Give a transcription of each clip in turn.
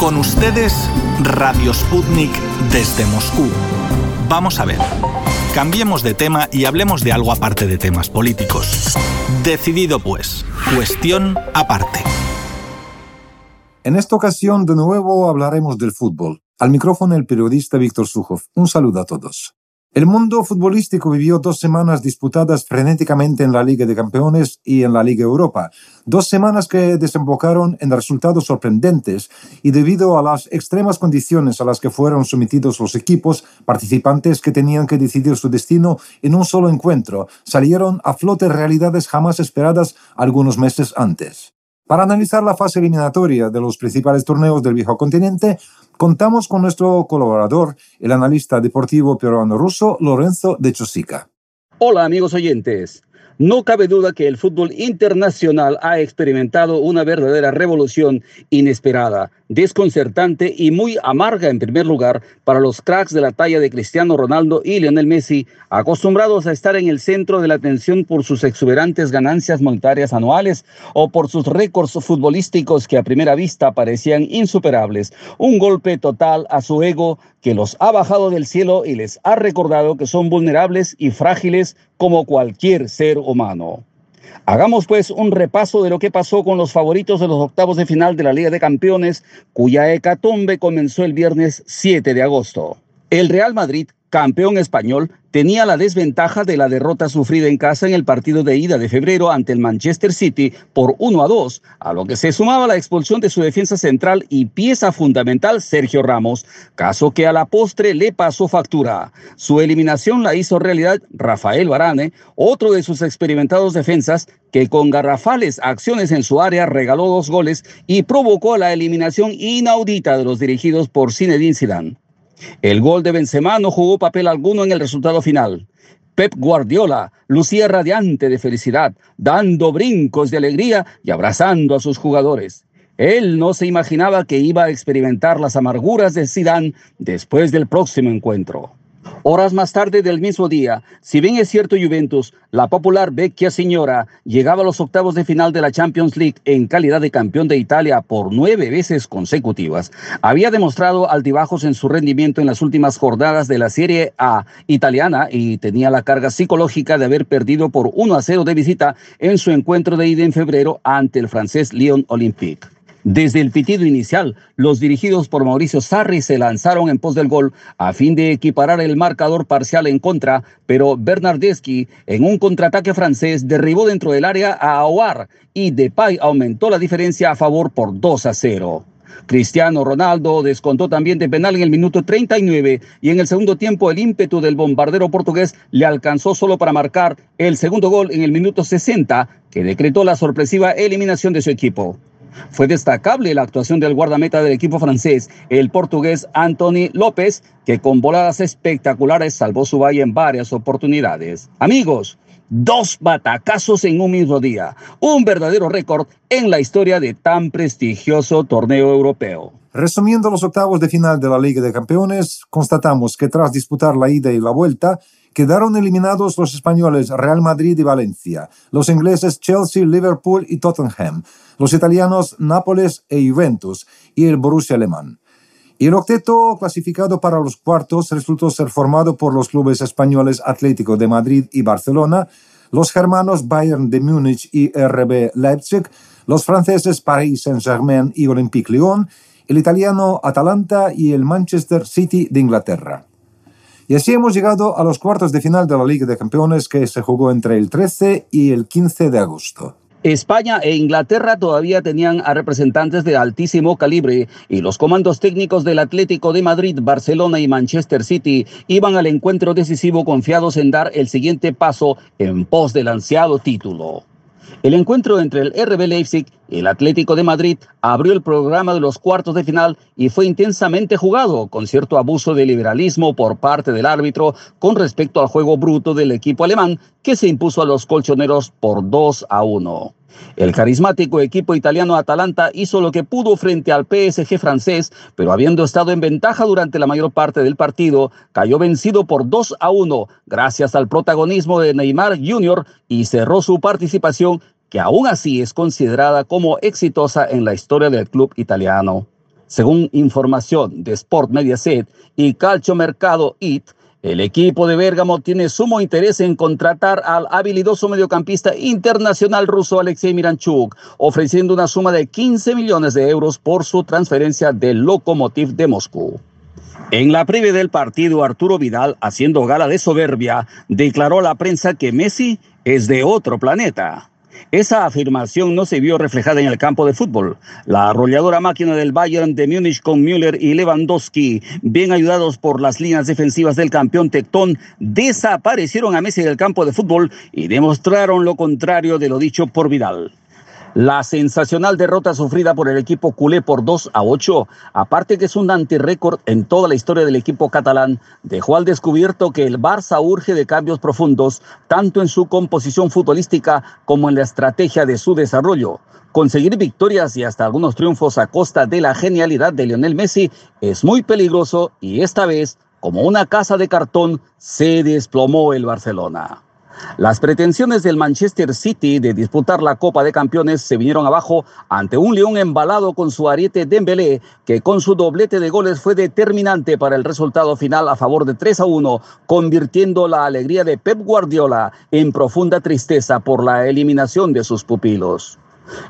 Con ustedes, Radio Sputnik desde Moscú. Vamos a ver. Cambiemos de tema y hablemos de algo aparte de temas políticos. Decidido pues. Cuestión aparte. En esta ocasión, de nuevo, hablaremos del fútbol. Al micrófono el periodista Víctor Sujov. Un saludo a todos. El mundo futbolístico vivió dos semanas disputadas frenéticamente en la Liga de Campeones y en la Liga Europa. Dos semanas que desembocaron en resultados sorprendentes y debido a las extremas condiciones a las que fueron sometidos los equipos participantes que tenían que decidir su destino en un solo encuentro, salieron a flote realidades jamás esperadas algunos meses antes. Para analizar la fase eliminatoria de los principales torneos del viejo continente, contamos con nuestro colaborador, el analista deportivo peruano ruso Lorenzo de Chosica. Hola amigos oyentes. No cabe duda que el fútbol internacional ha experimentado una verdadera revolución inesperada, desconcertante y muy amarga en primer lugar para los cracks de la talla de Cristiano Ronaldo y Lionel Messi, acostumbrados a estar en el centro de la atención por sus exuberantes ganancias monetarias anuales o por sus récords futbolísticos que a primera vista parecían insuperables. Un golpe total a su ego que los ha bajado del cielo y les ha recordado que son vulnerables y frágiles como cualquier ser humano. Hagamos pues un repaso de lo que pasó con los favoritos de los octavos de final de la Liga de Campeones, cuya hecatombe comenzó el viernes 7 de agosto. El Real Madrid campeón español, tenía la desventaja de la derrota sufrida en casa en el partido de ida de febrero ante el Manchester City por 1 a 2, a lo que se sumaba la expulsión de su defensa central y pieza fundamental Sergio Ramos, caso que a la postre le pasó factura. Su eliminación la hizo realidad Rafael Varane, otro de sus experimentados defensas, que con garrafales acciones en su área regaló dos goles y provocó la eliminación inaudita de los dirigidos por Zinedine Zidane. El gol de Benzema no jugó papel alguno en el resultado final. Pep Guardiola lucía radiante de felicidad, dando brincos de alegría y abrazando a sus jugadores. Él no se imaginaba que iba a experimentar las amarguras de Zidane después del próximo encuentro. Horas más tarde del mismo día, si bien es cierto Juventus, la popular Vecchia Señora llegaba a los octavos de final de la Champions League en calidad de campeón de Italia por nueve veces consecutivas, había demostrado altibajos en su rendimiento en las últimas jornadas de la Serie A italiana y tenía la carga psicológica de haber perdido por 1 a 0 de visita en su encuentro de ida en febrero ante el francés Lyon Olympique. Desde el pitido inicial, los dirigidos por Mauricio Sarri se lanzaron en pos del gol a fin de equiparar el marcador parcial en contra, pero Bernardeschi, en un contraataque francés, derribó dentro del área a Aouar y Depay aumentó la diferencia a favor por 2 a 0. Cristiano Ronaldo descontó también de penal en el minuto 39 y en el segundo tiempo el ímpetu del bombardero portugués le alcanzó solo para marcar el segundo gol en el minuto 60 que decretó la sorpresiva eliminación de su equipo. Fue destacable la actuación del guardameta del equipo francés, el portugués Anthony López, que con voladas espectaculares salvó su valle en varias oportunidades. Amigos, dos batacazos en un mismo día, un verdadero récord en la historia de tan prestigioso torneo europeo. Resumiendo los octavos de final de la Liga de Campeones, constatamos que tras disputar la ida y la vuelta, quedaron eliminados los españoles Real Madrid y Valencia, los ingleses Chelsea, Liverpool y Tottenham, los italianos Nápoles e Juventus y el Borussia alemán. El octeto clasificado para los cuartos resultó ser formado por los clubes españoles Atlético de Madrid y Barcelona, los germanos Bayern de Múnich y RB Leipzig, los franceses Paris Saint-Germain y Olympique Lyon, el italiano Atalanta y el Manchester City de Inglaterra. Y así hemos llegado a los cuartos de final de la Liga de Campeones que se jugó entre el 13 y el 15 de agosto. España e Inglaterra todavía tenían a representantes de altísimo calibre y los comandos técnicos del Atlético de Madrid, Barcelona y Manchester City iban al encuentro decisivo confiados en dar el siguiente paso en pos del ansiado título. El encuentro entre el RB Leipzig y el Atlético de Madrid abrió el programa de los cuartos de final y fue intensamente jugado, con cierto abuso de liberalismo por parte del árbitro con respecto al juego bruto del equipo alemán, que se impuso a los colchoneros por 2 a 1. El carismático equipo italiano Atalanta hizo lo que pudo frente al PSG francés, pero habiendo estado en ventaja durante la mayor parte del partido, cayó vencido por 2 a 1 gracias al protagonismo de Neymar Jr. y cerró su participación, que aún así es considerada como exitosa en la historia del club italiano. Según información de Sport Mediaset y Calcio Mercado IT, el equipo de Bérgamo tiene sumo interés en contratar al habilidoso mediocampista internacional ruso Alexei Miranchuk, ofreciendo una suma de 15 millones de euros por su transferencia del Lokomotiv de Moscú. En la previa del partido, Arturo Vidal, haciendo gala de soberbia, declaró a la prensa que Messi es de otro planeta. Esa afirmación no se vio reflejada en el campo de fútbol. La arrolladora máquina del Bayern de Múnich con Müller y Lewandowski, bien ayudados por las líneas defensivas del campeón Tectón, desaparecieron a Messi del campo de fútbol y demostraron lo contrario de lo dicho por Vidal. La sensacional derrota sufrida por el equipo culé por 2 a 8, aparte que es un antirécord en toda la historia del equipo catalán, dejó al descubierto que el Barça urge de cambios profundos, tanto en su composición futbolística como en la estrategia de su desarrollo. Conseguir victorias y hasta algunos triunfos a costa de la genialidad de Lionel Messi es muy peligroso y esta vez, como una casa de cartón, se desplomó el Barcelona. Las pretensiones del Manchester City de disputar la Copa de Campeones se vinieron abajo ante un León embalado con su ariete Dembélé, que con su doblete de goles fue determinante para el resultado final a favor de 3 a 1, convirtiendo la alegría de Pep Guardiola en profunda tristeza por la eliminación de sus pupilos.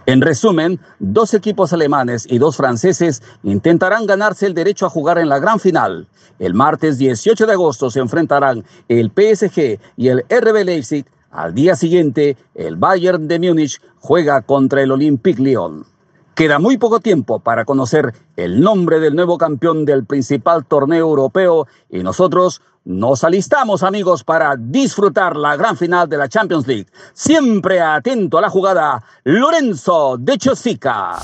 En resumen, dos equipos alemanes y dos franceses intentarán ganarse el derecho a jugar en la gran final. El martes 18 de agosto se enfrentarán el PSG y el RB Leipzig. Al día siguiente, el Bayern de Múnich juega contra el Olympique Lyon. Queda muy poco tiempo para conocer el nombre del nuevo campeón del principal torneo europeo y nosotros nos alistamos, amigos, para disfrutar la gran final de la Champions League. Siempre atento a la jugada, Lorenzo de Chosica.